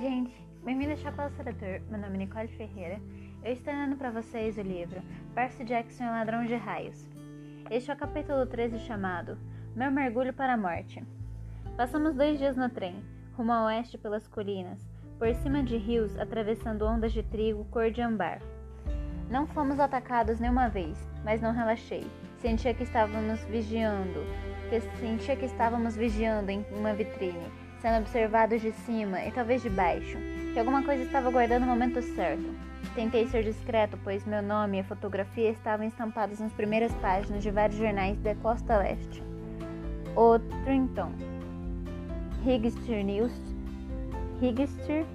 Oi, gente. Bem-vindo ao Chapéu Seletor. Meu nome é Nicole Ferreira. Eu estou lendo para vocês o livro Percy Jackson e Ladrão de Raios. Este é o capítulo 13 chamado Meu Mergulho para a Morte. Passamos dois dias no trem, rumo a oeste pelas colinas, por cima de rios, atravessando ondas de trigo cor de ambar. Não fomos atacados nenhuma vez, mas não relaxei. Sentia que estávamos vigiando, sentia que estávamos vigiando em uma vitrine sendo observados de cima e talvez de baixo, que alguma coisa estava aguardando o momento certo. Tentei ser discreto, pois meu nome e a fotografia estavam estampados nas primeiras páginas de vários jornais da costa leste. O Trinton, Higster News,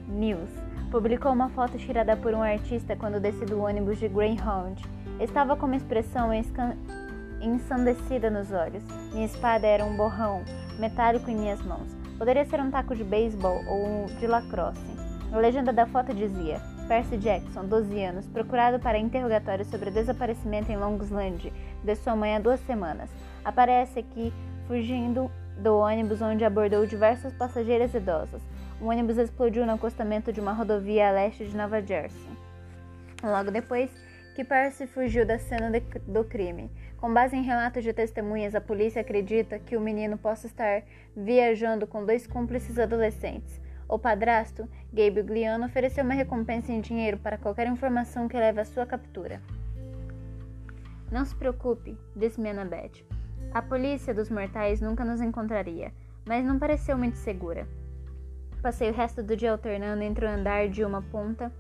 News publicou uma foto tirada por um artista quando desci do ônibus de Greyhound. Estava com uma expressão ensandecida nos olhos. Minha espada era um borrão metálico em minhas mãos. Poderia ser um taco de beisebol ou de lacrosse. A legenda da foto dizia: Percy Jackson, 12 anos, procurado para interrogatório sobre o desaparecimento em Longsland de sua mãe há duas semanas. Aparece aqui fugindo do ônibus onde abordou diversas passageiras idosas. O ônibus explodiu no acostamento de uma rodovia a leste de Nova Jersey. Logo depois, que Percy fugiu da cena de, do crime. Com base em relatos de testemunhas, a polícia acredita que o menino possa estar viajando com dois cúmplices adolescentes. O padrasto, Gabe Gliano, ofereceu uma recompensa em dinheiro para qualquer informação que leve à sua captura. Não se preocupe, disse Annabeth. A polícia dos mortais nunca nos encontraria, mas não pareceu muito segura. Passei o resto do dia alternando entre o andar de uma ponta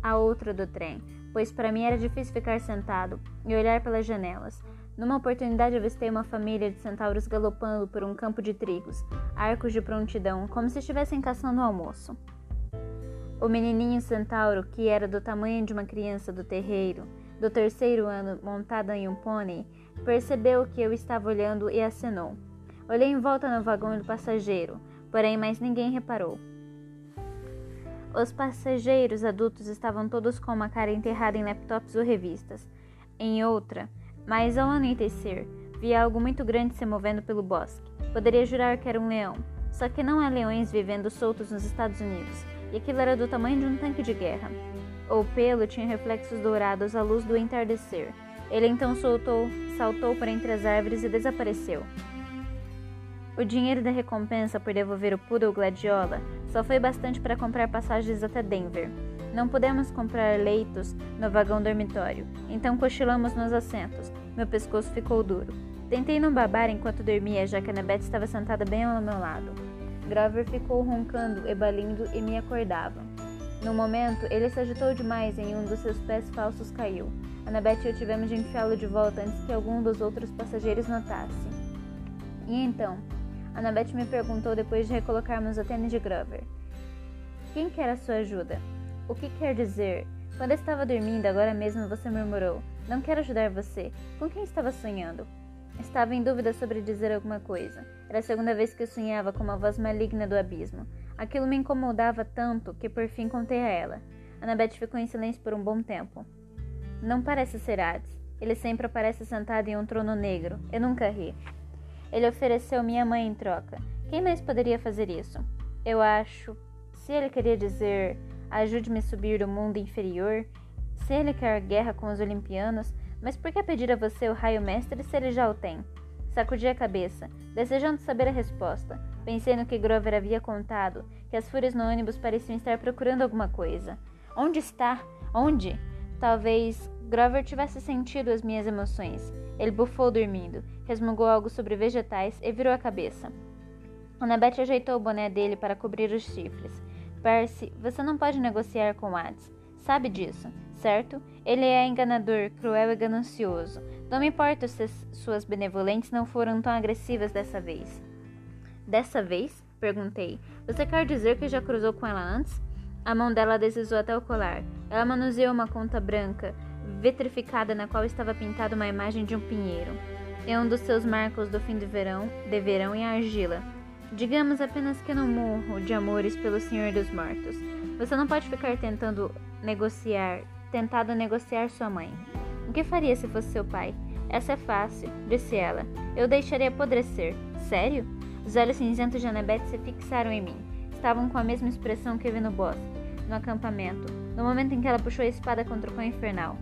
à outra do trem, pois para mim era difícil ficar sentado e olhar pelas janelas. Numa oportunidade avistei uma família de centauros galopando por um campo de trigos, arcos de prontidão, como se estivessem caçando o almoço. O menininho centauro, que era do tamanho de uma criança do terreiro, do terceiro ano, montada em um pônei, percebeu que eu estava olhando e acenou. Olhei em volta no vagão do passageiro, porém mais ninguém reparou. Os passageiros adultos estavam todos com uma cara enterrada em laptops ou revistas. Em outra, mas ao anoitecer, vi algo muito grande se movendo pelo bosque. Poderia jurar que era um leão, só que não há leões vivendo soltos nos Estados Unidos, e aquilo era do tamanho de um tanque de guerra. O pelo tinha reflexos dourados à luz do entardecer. Ele então soltou, saltou por entre as árvores e desapareceu. O dinheiro da recompensa por devolver o poodle gladiola só foi bastante para comprar passagens até Denver. Não pudemos comprar leitos no vagão dormitório, então cochilamos nos assentos. Meu pescoço ficou duro. Tentei não babar enquanto dormia, já que Annabeth estava sentada bem ao meu lado. Grover ficou roncando e balindo e me acordava. No momento, ele se agitou demais e um dos seus pés falsos caiu. Annabeth e eu tivemos de enfiá-lo de volta antes que algum dos outros passageiros notasse. E então, Annabeth me perguntou depois de recolocarmos o tênis de Grover. Quem quer a sua ajuda? O que quer dizer? Quando estava dormindo, agora mesmo você murmurou: Não quero ajudar você. Com quem estava sonhando? Estava em dúvida sobre dizer alguma coisa. Era a segunda vez que eu sonhava com uma voz maligna do abismo. Aquilo me incomodava tanto que por fim contei a ela. Annabeth ficou em silêncio por um bom tempo. Não parece ser Hades. Ele sempre aparece sentado em um trono negro. Eu nunca ri. Ele ofereceu minha mãe em troca. Quem mais poderia fazer isso? Eu acho. Se ele queria dizer ajude-me a subir do mundo inferior, se ele quer guerra com os olimpianos, mas por que pedir a você o raio mestre se ele já o tem? Sacudi a cabeça, desejando saber a resposta. Pensei no que Grover havia contado, que as fúrias no ônibus pareciam estar procurando alguma coisa. Onde está? Onde? Talvez Grover tivesse sentido as minhas emoções. Ele bufou dormindo, resmungou algo sobre vegetais e virou a cabeça. Annabeth ajeitou o boné dele para cobrir os chifres. Percy, você não pode negociar com Hades. Sabe disso, certo? Ele é enganador, cruel e ganancioso. Não me importa se suas benevolentes não foram tão agressivas dessa vez. Dessa vez? Perguntei. Você quer dizer que já cruzou com ela antes? A mão dela deslizou até o colar. Ela manuseou uma conta branca, vitrificada na qual estava pintada uma imagem de um pinheiro. É um dos seus marcos do fim de verão, de verão em argila. Digamos apenas que não morro de amores pelo Senhor dos Mortos. Você não pode ficar tentando negociar, tentado negociar sua mãe. O que faria se fosse seu pai? Essa é fácil, disse ela. Eu deixaria apodrecer. Sério? Os olhos cinzentos de Annabeth se fixaram em mim. estavam com a mesma expressão que vi no bosque, no acampamento, no momento em que ela puxou a espada contra o cão infernal.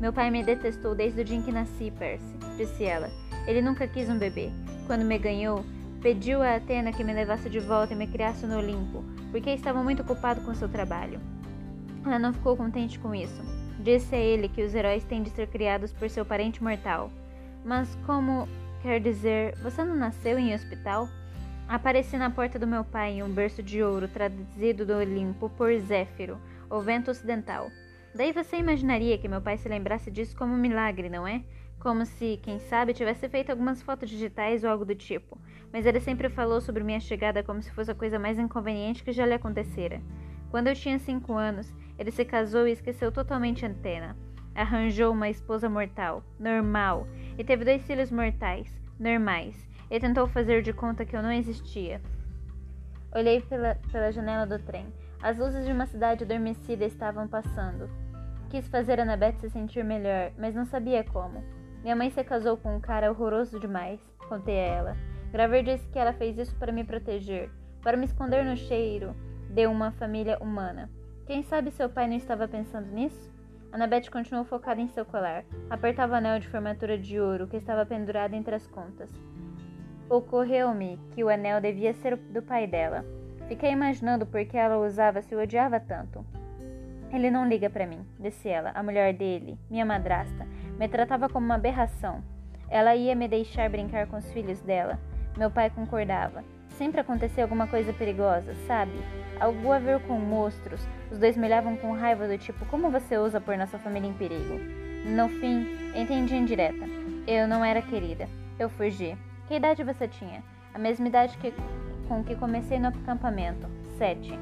Meu pai me detestou desde o dia em que nasci, Percy, disse ela. Ele nunca quis um bebê. Quando me ganhou, pediu a Atena que me levasse de volta e me criasse no Olimpo, porque estava muito ocupado com seu trabalho. Ela não ficou contente com isso. Disse a ele que os heróis têm de ser criados por seu parente mortal. Mas como quer dizer, você não nasceu em hospital? Apareci na porta do meu pai em um berço de ouro trazido do Olimpo por Zéfiro, o vento ocidental. Daí você imaginaria que meu pai se lembrasse disso como um milagre, não é? Como se, quem sabe, tivesse feito algumas fotos digitais ou algo do tipo. Mas ele sempre falou sobre minha chegada como se fosse a coisa mais inconveniente que já lhe acontecera. Quando eu tinha cinco anos, ele se casou e esqueceu totalmente a antena. Arranjou uma esposa mortal, normal, e teve dois filhos mortais, normais e tentou fazer de conta que eu não existia. Olhei pela, pela janela do trem. As luzes de uma cidade adormecida estavam passando. Quis fazer Annabeth se sentir melhor, mas não sabia como. Minha mãe se casou com um cara horroroso demais, contei a ela. Graver disse que ela fez isso para me proteger, para me esconder no cheiro de uma família humana. Quem sabe seu pai não estava pensando nisso? Annabeth continuou focada em seu colar. Apertava o anel de formatura de ouro que estava pendurado entre as contas. Ocorreu-me que o anel devia ser do pai dela. Fiquei imaginando por que ela o usava se o odiava tanto. Ele não liga para mim, disse ela. A mulher dele, minha madrasta, me tratava como uma aberração. Ela ia me deixar brincar com os filhos dela. Meu pai concordava. Sempre acontecia alguma coisa perigosa, sabe? Algo a ver com monstros. Os dois me olhavam com raiva do tipo: Como você usa pôr nossa família em perigo? No fim, entendi em direta. Eu não era querida. Eu fugi. Que idade você tinha? A mesma idade que, com que comecei no acampamento, sete.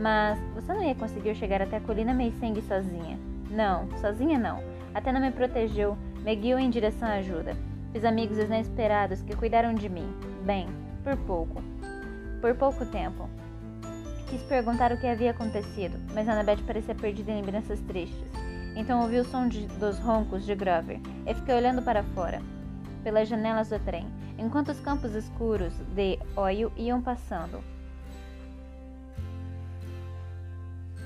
Mas você não ia conseguir chegar até a colina Meiseng sozinha. Não, sozinha não. Até não me protegeu, me guiou em direção à ajuda. Fiz amigos inesperados que cuidaram de mim. Bem, por pouco. Por pouco tempo. Quis perguntar o que havia acontecido, mas Annabeth parecia perdida em lembranças tristes. Então ouvi o som de, dos roncos de Grover e fiquei olhando para fora, pelas janelas do trem enquanto os campos escuros de Oil iam passando.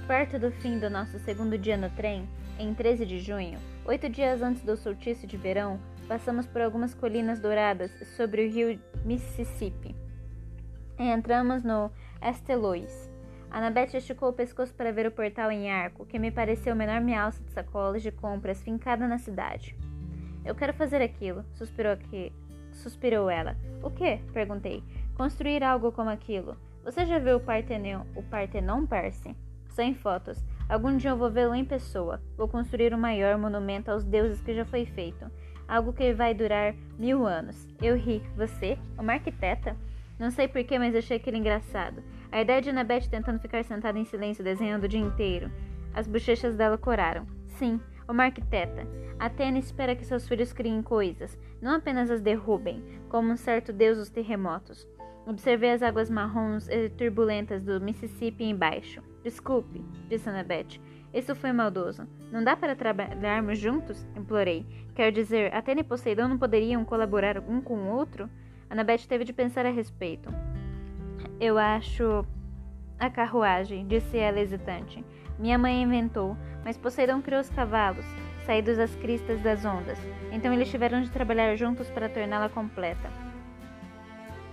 Perto do fim do nosso segundo dia no trem, em 13 de junho, oito dias antes do solstício de verão, passamos por algumas colinas douradas sobre o rio Mississippi. Entramos no Estelois. Annabeth esticou o pescoço para ver o portal em arco, que me pareceu uma enorme alça de sacolas de compras fincada na cidade. Eu quero fazer aquilo, suspirou suspirou ela. O que? perguntei. Construir algo como aquilo. Você já viu o Partenon, o Partenon, Percy? Sem fotos. Algum dia eu vou vê-lo em pessoa. Vou construir o maior monumento aos deuses que já foi feito. Algo que vai durar mil anos. Eu ri. Você? Uma arquiteta? Não sei porquê, mas achei aquilo engraçado. A ideia de Annabeth tentando ficar sentada em silêncio desenhando o dia inteiro. As bochechas dela coraram. Sim, uma arquiteta. Atena espera que seus filhos criem coisas, não apenas as derrubem, como um certo deus dos terremotos. Observei as águas marrons e turbulentas do Mississippi embaixo. Desculpe, disse Annabeth. Isso foi maldoso. Não dá para trabalharmos juntos? implorei. Quer dizer, Atena e Poseidon não poderiam colaborar um com o outro? Annabeth teve de pensar a respeito. Eu acho. A carruagem, disse ela hesitante. Minha mãe inventou, mas Poseidon criou os cavalos, saídos das cristas das ondas. Então eles tiveram de trabalhar juntos para torná-la completa.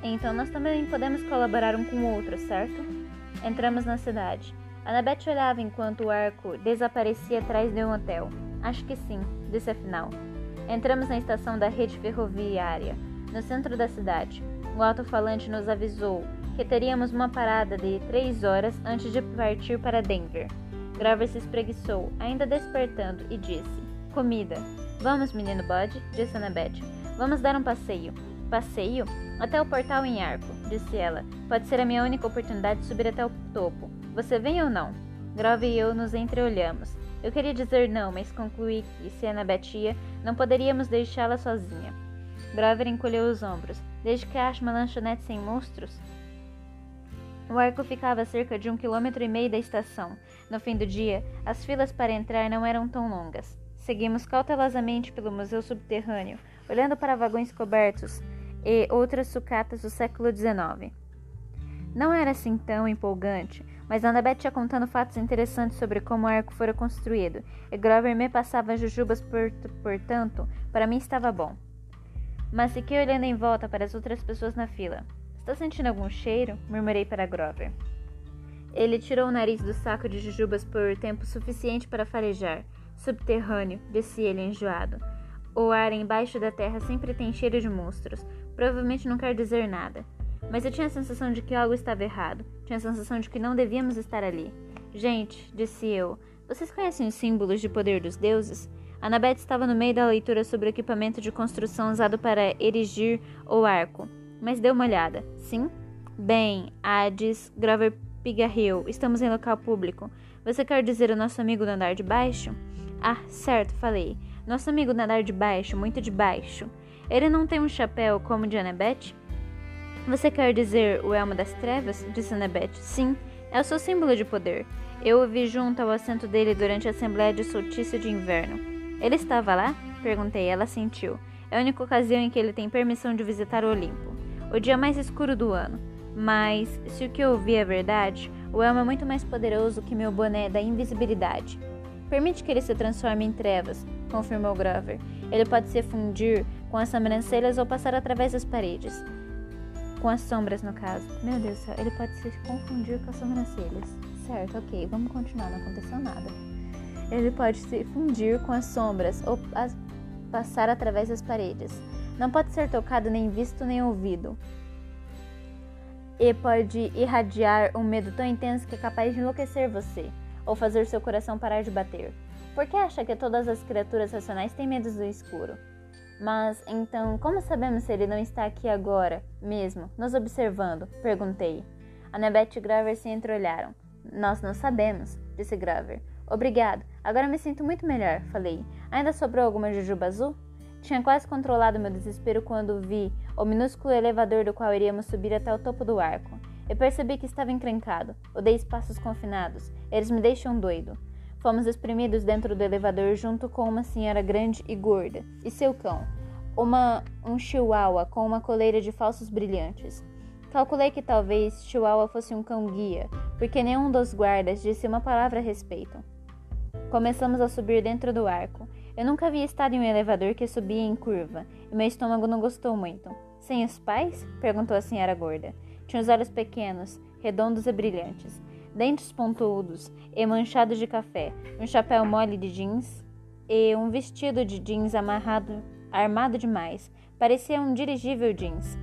Então nós também podemos colaborar um com o outro, certo? Entramos na cidade. Annabeth olhava enquanto o arco desaparecia atrás de um hotel. Acho que sim, disse afinal. Entramos na estação da rede ferroviária, no centro da cidade. O alto-falante nos avisou que teríamos uma parada de três horas antes de partir para Denver. Grover se espreguiçou, ainda despertando, e disse: Comida. Vamos, menino Bud, disse Annabeth. Vamos dar um passeio. Passeio? Até o portal em arco, disse ela. Pode ser a minha única oportunidade de subir até o topo. Você vem ou não? Grover e eu nos entreolhamos. Eu queria dizer não, mas concluí que, se Annabeth ia, não poderíamos deixá-la sozinha. Grover encolheu os ombros. Desde que ache uma lanchonete sem monstros, o arco ficava a cerca de um quilômetro e meio da estação. No fim do dia, as filas para entrar não eram tão longas. Seguimos cautelosamente pelo museu subterrâneo, olhando para vagões cobertos e outras sucatas do século XIX. Não era assim tão empolgante, mas Annabeth ia contando fatos interessantes sobre como o arco fora construído, e Grover me passava jujubas, por, portanto, para mim estava bom. Mas fiquei olhando em volta para as outras pessoas na fila. Está sentindo algum cheiro? murmurei para Grover. Ele tirou o nariz do saco de jujubas por tempo suficiente para farejar. Subterrâneo, disse ele enjoado. O ar embaixo da terra sempre tem cheiro de monstros. Provavelmente não quer dizer nada. Mas eu tinha a sensação de que algo estava errado. Tinha a sensação de que não devíamos estar ali. Gente, disse eu, vocês conhecem os símbolos de poder dos deuses? Annabeth estava no meio da leitura sobre o equipamento de construção usado para erigir o arco, mas deu uma olhada. Sim? Bem, Hades, Grover Pigarrill, estamos em local público. Você quer dizer o nosso amigo do andar de baixo? Ah, certo, falei. Nosso amigo do andar de baixo, muito de baixo. Ele não tem um chapéu como o de Annabeth? Você quer dizer o Elmo das Trevas? Disse Annabeth. Sim, é o seu símbolo de poder. Eu o vi junto ao assento dele durante a Assembleia de Soltício de Inverno. Ele estava lá? Perguntei. Ela sentiu. É a única ocasião em que ele tem permissão de visitar o Olimpo. O dia mais escuro do ano. Mas, se o que eu ouvi é verdade, o elmo é muito mais poderoso que meu boné da invisibilidade. Permite que ele se transforme em trevas, confirmou Grover. Ele pode se fundir com as sobrancelhas ou passar através das paredes. Com as sombras, no caso. Meu Deus do céu, ele pode se confundir com as sobrancelhas. Certo, ok, vamos continuar, não aconteceu nada. Ele pode se fundir com as sombras ou as passar através das paredes. Não pode ser tocado, nem visto, nem ouvido e pode irradiar um medo tão intenso que é capaz de enlouquecer você ou fazer seu coração parar de bater. Por que acha que todas as criaturas racionais têm medo do escuro? Mas então, como sabemos se ele não está aqui agora, mesmo, nos observando? Perguntei. Annabeth e Grover se entreolharam. Nós não sabemos, disse Grover. Obrigado, agora me sinto muito melhor, falei. Ainda sobrou alguma jujuba azul? Tinha quase controlado meu desespero quando vi o minúsculo elevador do qual iríamos subir até o topo do arco. Eu percebi que estava encrencado. Odeio espaços confinados. Eles me deixam doido. Fomos espremidos dentro do elevador junto com uma senhora grande e gorda e seu cão, uma um chihuahua com uma coleira de falsos brilhantes. Calculei que talvez Chihuahua fosse um cão guia, porque nenhum dos guardas disse uma palavra a respeito. Começamos a subir dentro do arco. Eu nunca havia estado em um elevador que subia em curva, e meu estômago não gostou muito. Sem os pais? perguntou a senhora gorda. Tinha os olhos pequenos, redondos e brilhantes, dentes pontudos e manchados de café, um chapéu mole de jeans e um vestido de jeans amarrado, armado demais. Parecia um dirigível jeans.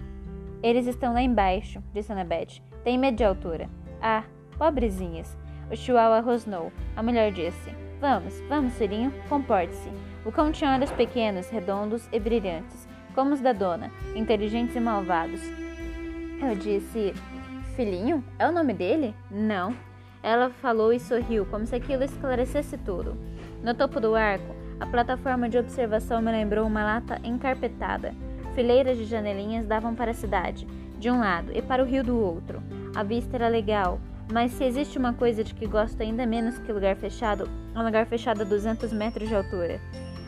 Eles estão lá embaixo, disse Annabeth. Tem medo de altura. Ah, pobrezinhas. O chihuahua rosnou. A mulher disse: Vamos, vamos, filhinho, comporte-se. O cão tinha olhos pequenos, redondos e brilhantes, como os da dona, inteligentes e malvados. Eu disse: Filhinho? É o nome dele? Não. Ela falou e sorriu, como se aquilo esclarecesse tudo. No topo do arco, a plataforma de observação me lembrou uma lata encarpetada. Fileiras de janelinhas davam para a cidade, de um lado, e para o rio do outro. A vista era legal, mas se existe uma coisa de que gosto ainda menos que lugar fechado, é um lugar fechado a 200 metros de altura.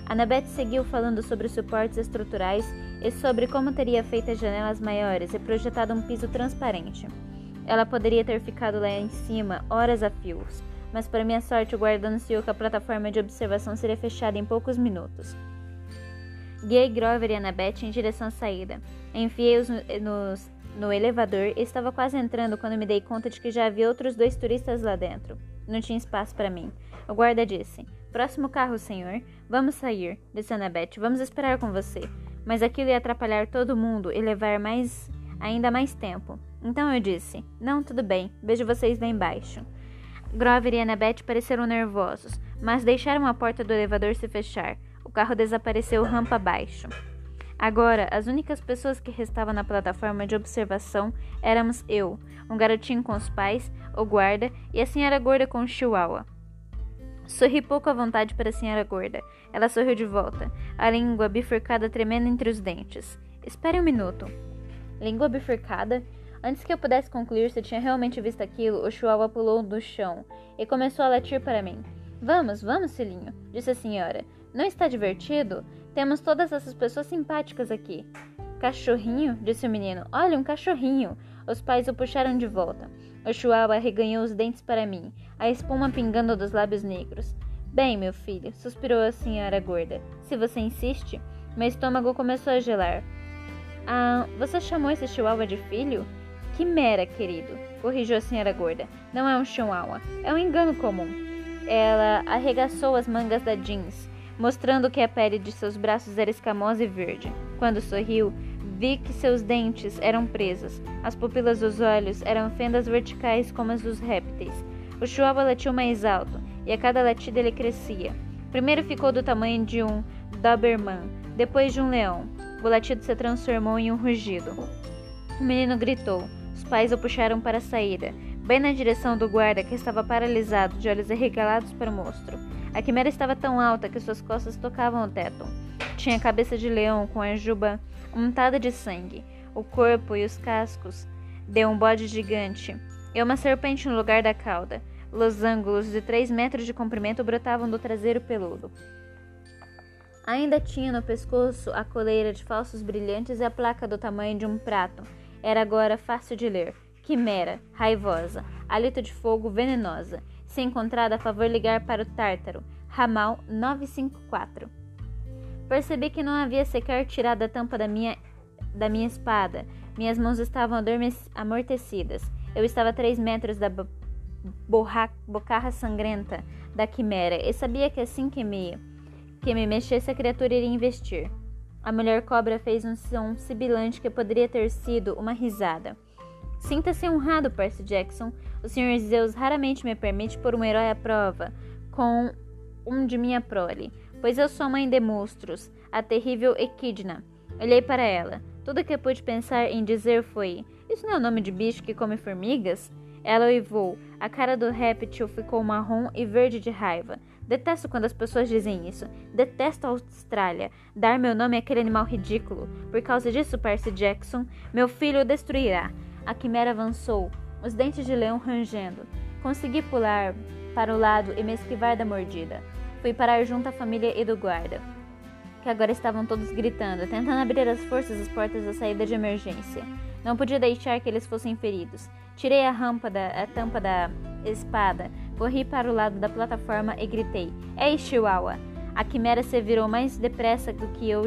Annabeth seguiu falando sobre os suportes estruturais e sobre como teria feito as janelas maiores e projetado um piso transparente. Ela poderia ter ficado lá em cima horas a fios, mas para minha sorte o guarda anunciou que a plataforma de observação seria fechada em poucos minutos. Guiei Grover e Annabeth em direção à saída. Enfiei-os nos no elevador e estava quase entrando quando me dei conta de que já havia outros dois turistas lá dentro. Não tinha espaço para mim. O guarda disse: Próximo carro, senhor. Vamos sair, disse Annabeth. Vamos esperar com você. Mas aquilo ia atrapalhar todo mundo e levar mais ainda mais tempo. Então eu disse: Não, tudo bem. Vejo vocês lá embaixo. Grover e Annabeth pareceram nervosos, mas deixaram a porta do elevador se fechar. O carro desapareceu rampa abaixo. Agora, as únicas pessoas que restavam na plataforma de observação éramos eu, um garotinho com os pais, o guarda e a senhora gorda com o chihuahua. Sorri pouco à vontade para a senhora gorda. Ela sorriu de volta, a língua bifurcada tremendo entre os dentes. Espere um minuto. Língua bifurcada? Antes que eu pudesse concluir se tinha realmente visto aquilo, o chihuahua pulou do chão e começou a latir para mim. Vamos, vamos, filhinho, disse a senhora. Não está divertido? Temos todas essas pessoas simpáticas aqui. Cachorrinho? disse o menino. Olha, um cachorrinho. Os pais o puxaram de volta. O Chihuahua reganhou os dentes para mim, a espuma pingando dos lábios negros. Bem, meu filho, suspirou a senhora gorda. Se você insiste. Meu estômago começou a gelar. Ah, você chamou esse chihuahua de filho? Quimera, querido, corrigiu a senhora gorda. Não é um chihuahua, é um engano comum. Ela arregaçou as mangas da jeans, mostrando que a pele de seus braços era escamosa e verde. Quando sorriu, Vi que seus dentes eram presos, as pupilas dos olhos eram fendas verticais como as dos répteis. O chihuahua latiu mais alto, e a cada latida ele crescia. Primeiro ficou do tamanho de um Doberman, depois de um leão. O latido se transformou em um rugido. O menino gritou. Os pais o puxaram para a saída, bem na direção do guarda que estava paralisado, de olhos arregalados para o monstro. A quimera estava tão alta que suas costas tocavam o teto. Tinha a cabeça de leão com a juba untada de sangue, o corpo e os cascos de um bode gigante, e uma serpente no lugar da cauda. Losângulos de três metros de comprimento brotavam do traseiro peludo. Ainda tinha no pescoço a coleira de falsos brilhantes e a placa do tamanho de um prato. Era agora fácil de ler. Quimera, raivosa, hálito de fogo venenosa. Se encontrada, a favor ligar para o Tártaro, ramal 954. Percebi que não havia sequer tirado a tampa da minha, da minha espada. Minhas mãos estavam amortecidas. Eu estava a três metros da bocarra sangrenta da quimera e sabia que assim que me, que me mexesse a criatura iria investir. A mulher cobra fez um som sibilante que poderia ter sido uma risada. Sinta-se honrado, Percy Jackson. O Sr. Zeus raramente me permite pôr um herói à prova com um de minha prole pois eu sou mãe de monstros, a terrível Equidna. Olhei para ela. Tudo que pude pensar em dizer foi: Isso não é o nome de bicho que come formigas? Ela uivou. A cara do réptil ficou marrom e verde de raiva. Detesto quando as pessoas dizem isso. Detesto a Austrália. Dar meu nome àquele animal ridículo. Por causa disso, Percy Jackson, meu filho o destruirá. A quimera avançou, os dentes de leão rangendo. Consegui pular para o lado e me esquivar da mordida. Fui parar junto à família e do guarda, que agora estavam todos gritando, tentando abrir as forças as portas da saída de emergência. Não podia deixar que eles fossem feridos. Tirei a, rampa da, a tampa da espada, corri para o lado da plataforma e gritei: Ei, Chihuahua! A quimera se virou mais depressa do que eu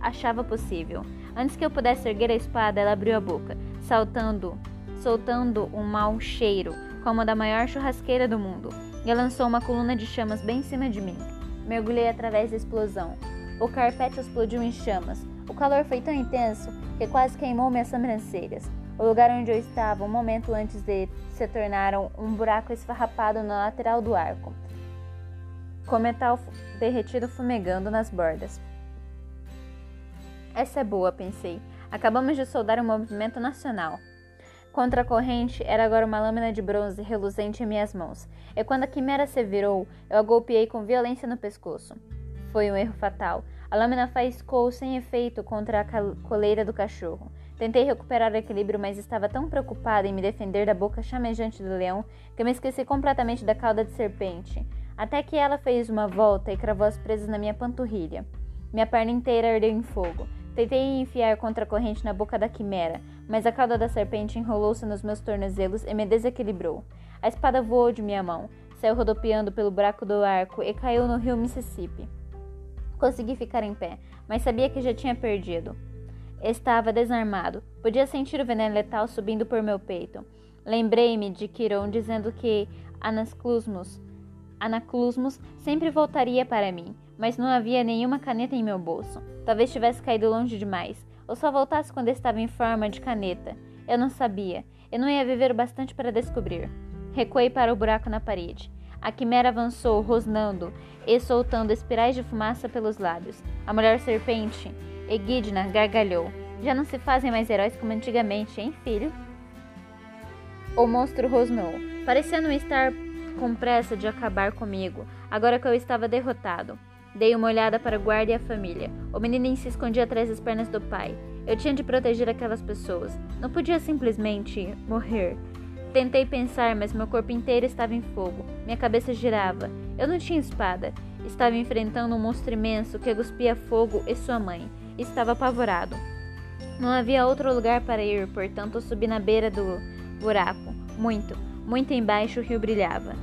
achava possível. Antes que eu pudesse erguer a espada, ela abriu a boca, saltando, soltando um mau cheiro, como a da maior churrasqueira do mundo e lançou uma coluna de chamas bem em cima de mim. Mergulhei através da explosão. O carpete explodiu em chamas. O calor foi tão intenso que quase queimou minhas sobrancelhas. O lugar onde eu estava, um momento antes de se tornaram um buraco esfarrapado na lateral do arco, com metal derretido fumegando nas bordas. Essa é boa, pensei. Acabamos de soldar um movimento nacional. Contra a corrente era agora uma lâmina de bronze reluzente em minhas mãos, e quando a quimera se virou, eu a golpeei com violência no pescoço. Foi um erro fatal. A lâmina faiscou sem efeito contra a coleira do cachorro. Tentei recuperar o equilíbrio, mas estava tão preocupada em me defender da boca chamejante do leão que me esqueci completamente da cauda de serpente, até que ela fez uma volta e cravou as presas na minha panturrilha. Minha perna inteira ardeu em fogo. Tentei enfiar contra a corrente na boca da quimera, mas a cauda da serpente enrolou-se nos meus tornozelos e me desequilibrou. A espada voou de minha mão, saiu rodopiando pelo buraco do arco e caiu no rio Mississippi. Consegui ficar em pé, mas sabia que já tinha perdido. Estava desarmado. Podia sentir o veneno letal subindo por meu peito. Lembrei-me de Quiron dizendo que Anaclusmus, Anaclusmus sempre voltaria para mim, mas não havia nenhuma caneta em meu bolso. Talvez tivesse caído longe demais, ou só voltasse quando estava em forma de caneta. Eu não sabia. Eu não ia viver o bastante para descobrir. Recuei para o buraco na parede. A quimera avançou, rosnando e soltando espirais de fumaça pelos lábios. A mulher serpente, Egidna, gargalhou. Já não se fazem mais heróis como antigamente, hein, filho? O monstro rosnou, parecendo estar com pressa de acabar comigo, agora que eu estava derrotado. Dei uma olhada para o guarda e a família. O menino se escondia atrás das pernas do pai. Eu tinha de proteger aquelas pessoas. Não podia simplesmente morrer. Tentei pensar, mas meu corpo inteiro estava em fogo. Minha cabeça girava. Eu não tinha espada. Estava enfrentando um monstro imenso que cuspia fogo e sua mãe. Estava apavorado. Não havia outro lugar para ir, portanto subi na beira do buraco. Muito, muito embaixo o rio brilhava.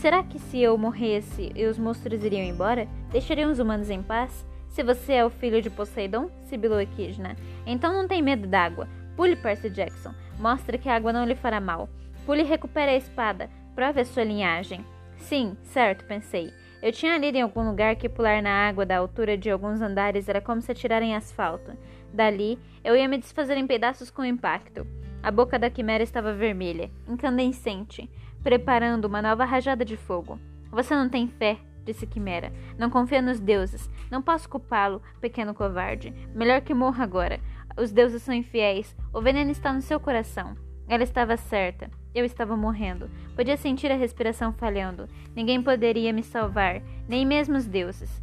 Será que se eu morresse e os monstros iriam embora, deixariam os humanos em paz? Se você é o filho de Poseidon, sibilou Equidna, então não tem medo d'água. Pule, Percy Jackson. Mostre que a água não lhe fará mal. Pule recupere a espada. Prove a sua linhagem. Sim, certo, pensei. Eu tinha lido em algum lugar que pular na água da altura de alguns andares era como se atirar em asfalto. Dali, eu ia me desfazer em pedaços com impacto. A boca da quimera estava vermelha, incandescente, preparando uma nova rajada de fogo. Você não tem fé, disse Quimera. Não confia nos deuses. Não posso culpá-lo, pequeno covarde. Melhor que morra agora. Os deuses são infiéis. O veneno está no seu coração. Ela estava certa. Eu estava morrendo. Podia sentir a respiração falhando. Ninguém poderia me salvar, nem mesmo os deuses.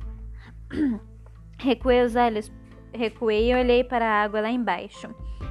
Recuei os olhos, recuei e olhei para a água lá embaixo.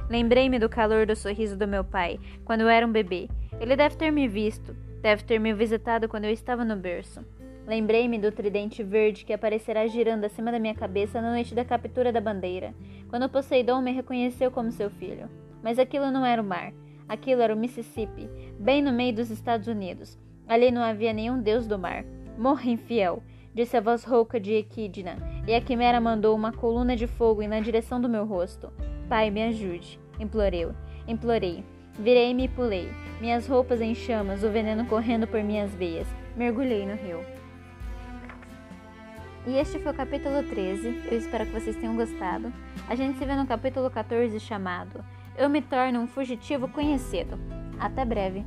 Lembrei-me do calor do sorriso do meu pai, quando eu era um bebê. Ele deve ter me visto, deve ter me visitado quando eu estava no berço. Lembrei-me do tridente verde que aparecerá girando acima da minha cabeça na noite da captura da bandeira, quando Poseidon me reconheceu como seu filho. Mas aquilo não era o mar. Aquilo era o Mississippi, bem no meio dos Estados Unidos. Ali não havia nenhum deus do mar. Morra infiel, disse a voz rouca de Equidna, e a quimera mandou uma coluna de fogo na direção do meu rosto. Pai, me ajude, implorei. Implorei. Virei-me e pulei, minhas roupas em chamas, o veneno correndo por minhas veias. Mergulhei no rio. E este foi o capítulo 13. Eu espero que vocês tenham gostado. A gente se vê no capítulo 14 chamado eu me torno um fugitivo conhecido. Até breve!